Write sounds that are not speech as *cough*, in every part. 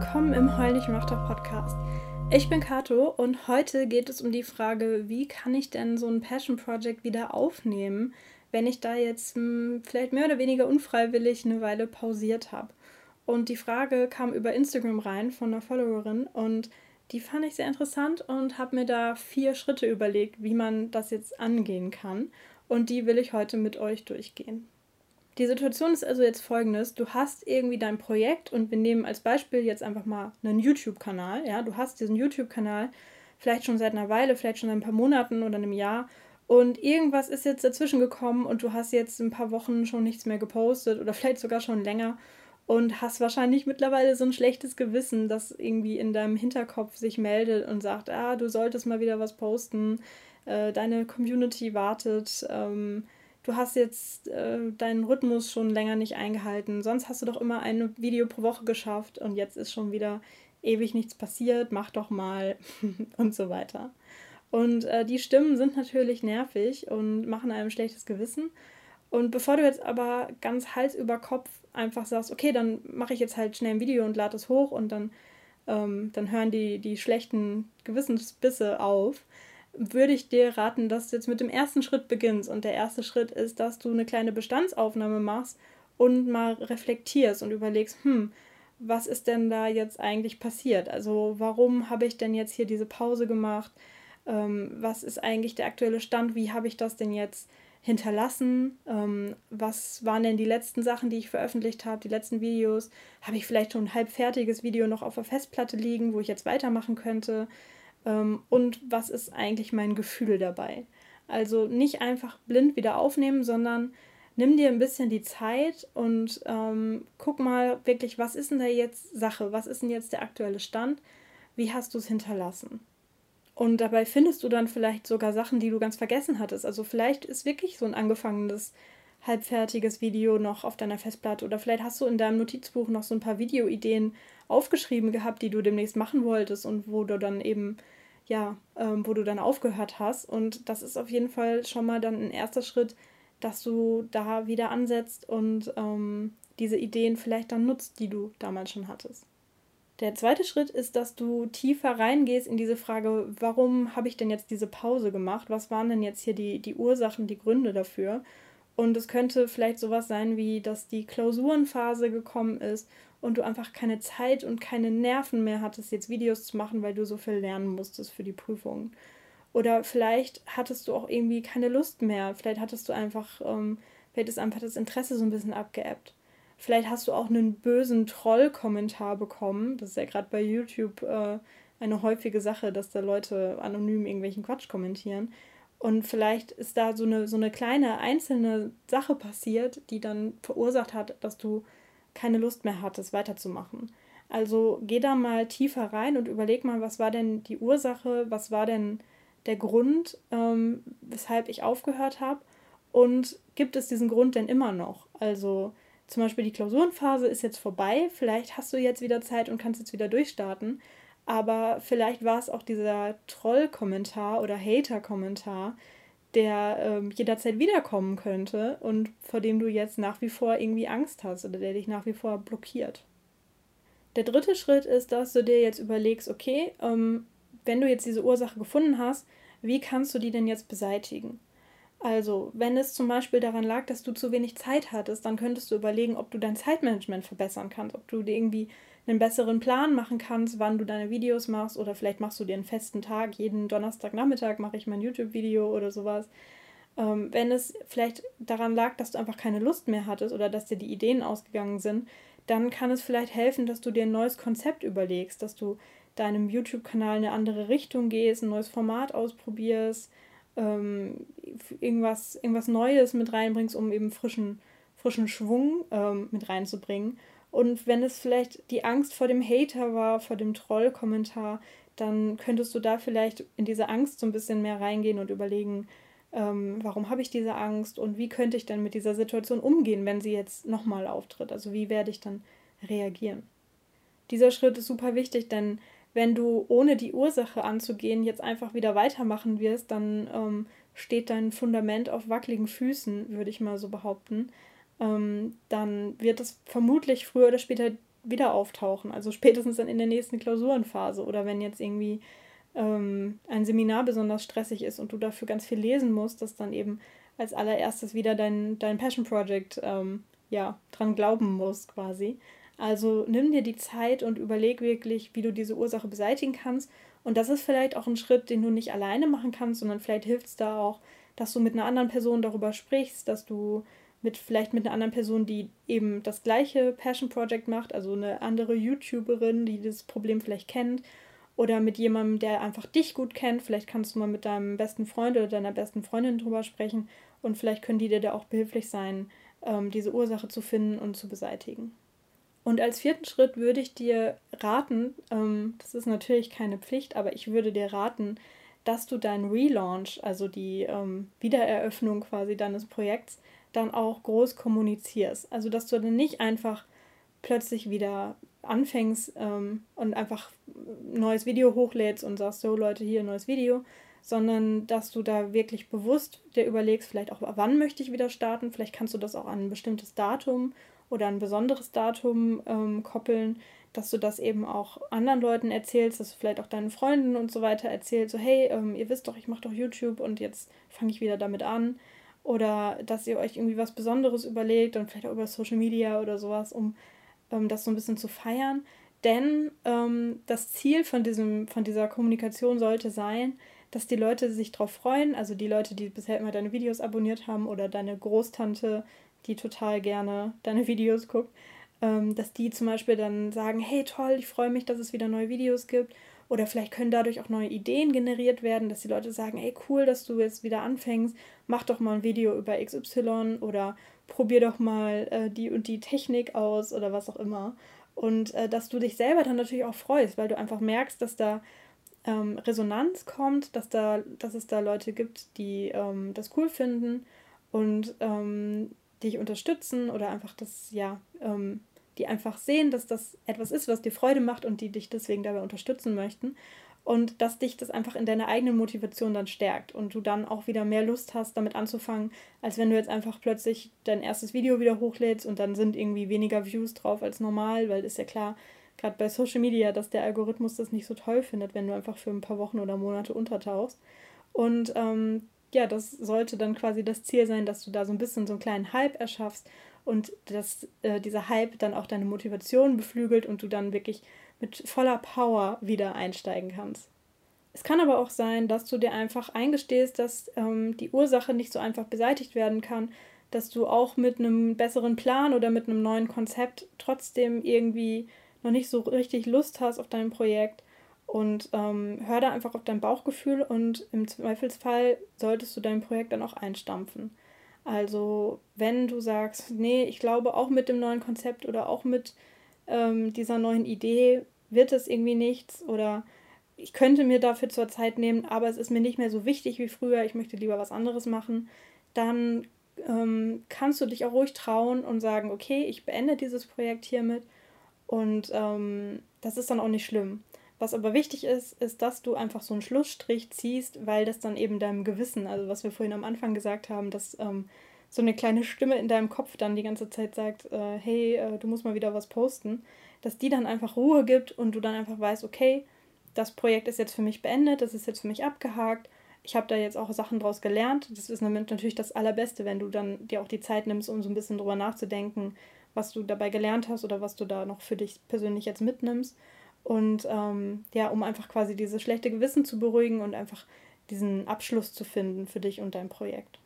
willkommen im Heul nicht mach doch Podcast. Ich bin Kato und heute geht es um die Frage, wie kann ich denn so ein Passion Project wieder aufnehmen, wenn ich da jetzt mh, hm, vielleicht mehr oder weniger unfreiwillig eine Weile pausiert habe. Und die Frage kam über Instagram rein von einer Followerin und die fand ich sehr interessant und habe mir da vier Schritte überlegt, wie man das jetzt angehen kann. Und die will ich heute mit euch durchgehen. Die Situation ist also jetzt folgendes: Du hast irgendwie dein Projekt und wir nehmen als Beispiel jetzt einfach mal einen YouTube-Kanal. Ja, du hast diesen YouTube-Kanal vielleicht schon seit einer Weile, vielleicht schon seit ein paar Monaten oder einem Jahr und irgendwas ist jetzt dazwischen gekommen und du hast jetzt ein paar Wochen schon nichts mehr gepostet oder *laughs* vielleicht sogar schon länger und hast wahrscheinlich mittlerweile so ein schlechtes Gewissen, das irgendwie in deinem Hinterkopf sich meldet und sagt, ah, du solltest mal wieder was posten, äh, deine Community wartet. Ähm, du hast jetzt äh, deinen Rhythmus schon länger nicht eingehalten, sonst hast du doch immer ein Video pro Woche geschafft und jetzt ist schon wieder ewig nichts passiert, mach doch mal *laughs* und so weiter. Und äh, die Stimmen sind natürlich nervig und machen einem schlechtes Gewissen. Und bevor du jetzt aber ganz Hals über Kopf einfach sagst, okay, dann mache ich jetzt halt schnell ein Video und lade es hoch und dann, ähm, dann hören die, die schlechten Gewissensbisse auf, würde ich dir raten, dass du jetzt mit dem ersten Schritt beginnst. Und der erste Schritt ist, dass du eine kleine Bestandsaufnahme machst und mal reflektierst und überlegst, hm, was ist denn da jetzt eigentlich passiert? Also warum habe ich denn jetzt hier diese Pause gemacht? Ähm, was ist eigentlich der aktuelle Stand? Wie habe ich das denn jetzt hinterlassen? Ähm, was waren denn die letzten Sachen, die ich veröffentlicht habe, die letzten Videos? Habe ich vielleicht schon ein halbfertiges Video noch auf der Festplatte liegen, wo ich jetzt weitermachen könnte? Ähm, und was ist eigentlich mein Gefühl dabei? Also nicht einfach blind wieder aufnehmen, sondern nimm dir ein bisschen die Zeit und ähm, guck mal wirklich, was ist denn da jetzt Sache? Was ist denn jetzt der aktuelle Stand? Wie hast du es hinterlassen? Und dabei findest du dann vielleicht sogar Sachen, die du ganz vergessen hattest. Also vielleicht ist wirklich so ein angefangenes, halbfertiges Video noch auf deiner Festplatte oder vielleicht hast du in deinem Notizbuch noch so ein paar Videoideen aufgeschrieben gehabt, die du demnächst machen wolltest und wo du dann eben, ja, ähm, wo du dann aufgehört hast. Und das ist auf jeden Fall schon mal dann ein erster Schritt, dass du da wieder ansetzt und ähm, diese Ideen vielleicht dann nutzt, die du damals schon hattest. Der zweite Schritt ist, dass du tiefer reingehst in diese Frage, warum habe ich denn jetzt diese Pause gemacht? Was waren denn jetzt hier die, die Ursachen, die Gründe dafür? Und es könnte vielleicht sowas sein wie, dass die Klausurenphase gekommen ist und du einfach keine Zeit und keine Nerven mehr hattest, jetzt Videos zu machen, weil du so viel lernen musstest für die Prüfungen. Oder vielleicht hattest du auch irgendwie keine Lust mehr. Vielleicht hattest du einfach, ähm, vielleicht ist einfach das Interesse so ein bisschen abgeebbt. Vielleicht hast du auch einen bösen Troll-Kommentar bekommen. Das ist ja gerade bei YouTube äh, eine häufige Sache, dass da Leute anonym irgendwelchen Quatsch kommentieren. Und vielleicht ist da so eine, so eine kleine einzelne Sache passiert, die dann verursacht hat, dass du keine Lust mehr hattest, weiterzumachen. Also geh da mal tiefer rein und überleg mal, was war denn die Ursache, was war denn der Grund, ähm, weshalb ich aufgehört habe und gibt es diesen Grund denn immer noch? Also zum Beispiel die Klausurenphase ist jetzt vorbei, vielleicht hast du jetzt wieder Zeit und kannst jetzt wieder durchstarten, aber vielleicht war es auch dieser Troll-Kommentar oder Hater-Kommentar, der ähm, jederzeit wiederkommen könnte und vor dem du jetzt nach wie vor irgendwie Angst hast oder der dich nach wie vor blockiert. Der dritte Schritt ist, dass du dir jetzt überlegst, okay, ähm, wenn du jetzt diese Ursache gefunden hast, wie kannst du die denn jetzt beseitigen? Also, wenn es zum Beispiel daran lag, dass du zu wenig Zeit hattest, dann könntest du überlegen, ob du dein Zeitmanagement verbessern kannst, ob du dir irgendwie einen besseren Plan machen kannst, wann du deine Videos machst oder vielleicht machst du dir einen festen Tag, jeden Donnerstagnachmittag mache ich mein YouTube-Video oder sowas. Ähm, wenn es vielleicht daran lag, dass du einfach keine Lust mehr hattest oder dass dir die Ideen ausgegangen sind, dann kann es vielleicht helfen, dass du dir ein neues Konzept überlegst, dass du deinem YouTube-Kanal eine andere Richtung gehst, ein neues Format ausprobierst, ähm, irgendwas, irgendwas Neues mit reinbringst, um eben frischen, frischen Schwung ähm, mit reinzubringen. Und wenn es vielleicht die Angst vor dem Hater war, vor dem Troll-Kommentar, dann könntest du da vielleicht in diese Angst so ein bisschen mehr reingehen und überlegen, ähm, warum habe ich diese Angst und wie könnte ich dann mit dieser Situation umgehen, wenn sie jetzt nochmal auftritt. Also wie werde ich dann reagieren. Dieser Schritt ist super wichtig, denn wenn du ohne die Ursache anzugehen jetzt einfach wieder weitermachen wirst, dann ähm, steht dein Fundament auf wackeligen Füßen, würde ich mal so behaupten ähm, dann wird es vermutlich früher oder später wieder auftauchen. Also spätestens dann in der nächsten Klausurenphase oder wenn jetzt irgendwie ähm, ein Seminar besonders stressig ist und du dafür ganz viel lesen musst, dass dann eben als allererstes wieder dein, dein Passion Project ähm, ja, dran glauben musst quasi. Also nimm dir die Zeit und überleg wirklich, wie du diese Ursache beseitigen kannst. Und das ist vielleicht auch ein Schritt, den du nicht alleine machen kannst, sondern vielleicht hilft es da auch, dass du mit einer anderen Person darüber sprichst, dass du mit vielleicht mit einer anderen Person, die eben das gleiche Passion Project macht, also eine andere YouTuberin, die das Problem vielleicht kennt, oder mit jemandem, der einfach dich gut kennt. Vielleicht kannst du mal mit deinem besten Freund oder deiner besten Freundin drüber sprechen und vielleicht können die dir da auch behilflich sein, ähm, diese Ursache zu finden und zu beseitigen. Und als vierten Schritt würde ich dir raten, ähm, das ist natürlich keine Pflicht, aber ich würde dir raten, dass du deinen Relaunch, also die ähm, Wiedereröffnung quasi deines Projekts, dann auch groß kommunizierst. Also dass du dann nicht einfach plötzlich wieder anfängst ähm, und einfach ein neues Video hochlädst und sagst, so Leute, hier ein neues Video, sondern dass du da wirklich bewusst dir überlegst, vielleicht auch, wann möchte ich wieder starten, vielleicht kannst du das auch an ein bestimmtes Datum oder ein besonderes Datum ähm, koppeln, dass du das eben auch anderen Leuten erzählst, dass du vielleicht auch deinen Freunden und so weiter erzählst, so hey, ähm, ihr wisst doch, ich mache doch YouTube und jetzt fange ich wieder damit an. Oder dass ihr euch irgendwie was Besonderes überlegt und vielleicht auch über Social Media oder sowas, um ähm, das so ein bisschen zu feiern. Denn ähm, das Ziel von, diesem, von dieser Kommunikation sollte sein, dass die Leute sich darauf freuen, also die Leute, die bisher immer deine Videos abonniert haben oder deine Großtante, die total gerne deine Videos guckt, dass die zum Beispiel dann sagen, hey toll, ich freue mich, dass es wieder neue Videos gibt. Oder vielleicht können dadurch auch neue Ideen generiert werden, dass die Leute sagen, ey cool, dass du jetzt wieder anfängst, mach doch mal ein Video über XY oder probier doch mal äh, die und die Technik aus oder was auch immer. Und äh, dass du dich selber dann natürlich auch freust, weil du einfach merkst, dass da ähm, Resonanz kommt, dass, da, dass es da Leute gibt, die ähm, das cool finden und ähm, dich unterstützen oder einfach das, ja, ähm, die einfach sehen, dass das etwas ist, was dir Freude macht und die dich deswegen dabei unterstützen möchten. Und dass dich das einfach in deiner eigenen Motivation dann stärkt und du dann auch wieder mehr Lust hast, damit anzufangen, als wenn du jetzt einfach plötzlich dein erstes Video wieder hochlädst und dann sind irgendwie weniger Views drauf als normal, weil ist ja klar, gerade bei Social Media, dass der Algorithmus das nicht so toll findet, wenn du einfach für ein paar Wochen oder Monate untertauchst. Und ähm, ja, das sollte dann quasi das Ziel sein, dass du da so ein bisschen so einen kleinen Hype erschaffst und dass äh, dieser Hype dann auch deine Motivation beflügelt und du dann wirklich mit voller Power wieder einsteigen kannst. Es kann aber auch sein, dass du dir einfach eingestehst, dass ähm, die Ursache nicht so einfach beseitigt werden kann, dass du auch mit einem besseren Plan oder mit einem neuen Konzept trotzdem irgendwie noch nicht so richtig Lust hast auf dein Projekt und ähm, hör da einfach auf dein Bauchgefühl und im Zweifelsfall solltest du dein Projekt dann auch einstampfen. Also wenn du sagst, nee, ich glaube auch mit dem neuen Konzept oder auch mit ähm, dieser neuen Idee wird es irgendwie nichts oder ich könnte mir dafür zur Zeit nehmen, aber es ist mir nicht mehr so wichtig wie früher, ich möchte lieber was anderes machen, dann ähm, kannst du dich auch ruhig trauen und sagen, okay, ich beende dieses Projekt hiermit und ähm, das ist dann auch nicht schlimm. Was aber wichtig ist, ist, dass du einfach so einen Schlussstrich ziehst, weil das dann eben deinem Gewissen, also was wir vorhin am Anfang gesagt haben, dass ähm, so eine kleine Stimme in deinem Kopf dann die ganze Zeit sagt, äh, hey, äh, du musst mal wieder was posten, dass die dann einfach Ruhe gibt und du dann einfach weißt, okay, das Projekt ist jetzt für mich beendet, das ist jetzt für mich abgehakt. Ich habe da jetzt auch Sachen draus gelernt. Das ist natürlich das Allerbeste, wenn du dann dir auch die Zeit nimmst, um so ein bisschen drüber nachzudenken, was du dabei gelernt hast oder was du da noch für dich persönlich jetzt mitnimmst. Und ähm, ja, um einfach quasi dieses schlechte Gewissen zu beruhigen und einfach diesen Abschluss zu finden für dich und dein Projekt.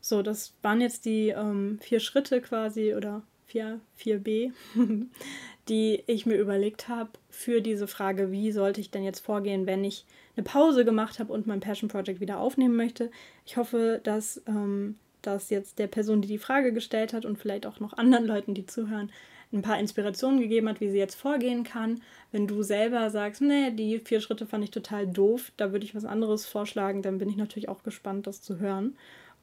So, das waren jetzt die ähm, vier Schritte quasi oder 4, 4b, *laughs* die ich mir überlegt habe für diese Frage, wie sollte ich denn jetzt vorgehen, wenn ich eine Pause gemacht habe und mein Passion Project wieder aufnehmen möchte. Ich hoffe, dass ähm, das jetzt der Person, die die Frage gestellt hat und vielleicht auch noch anderen Leuten, die zuhören, ein paar Inspirationen gegeben hat, wie sie jetzt vorgehen kann. Wenn du selber sagst, nee, die vier Schritte fand ich total doof, da würde ich was anderes vorschlagen, dann bin ich natürlich auch gespannt, das zu hören.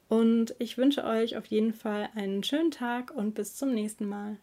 Und ich wünsche euch auf jeden Fall einen schönen Tag und bis zum nächsten Mal.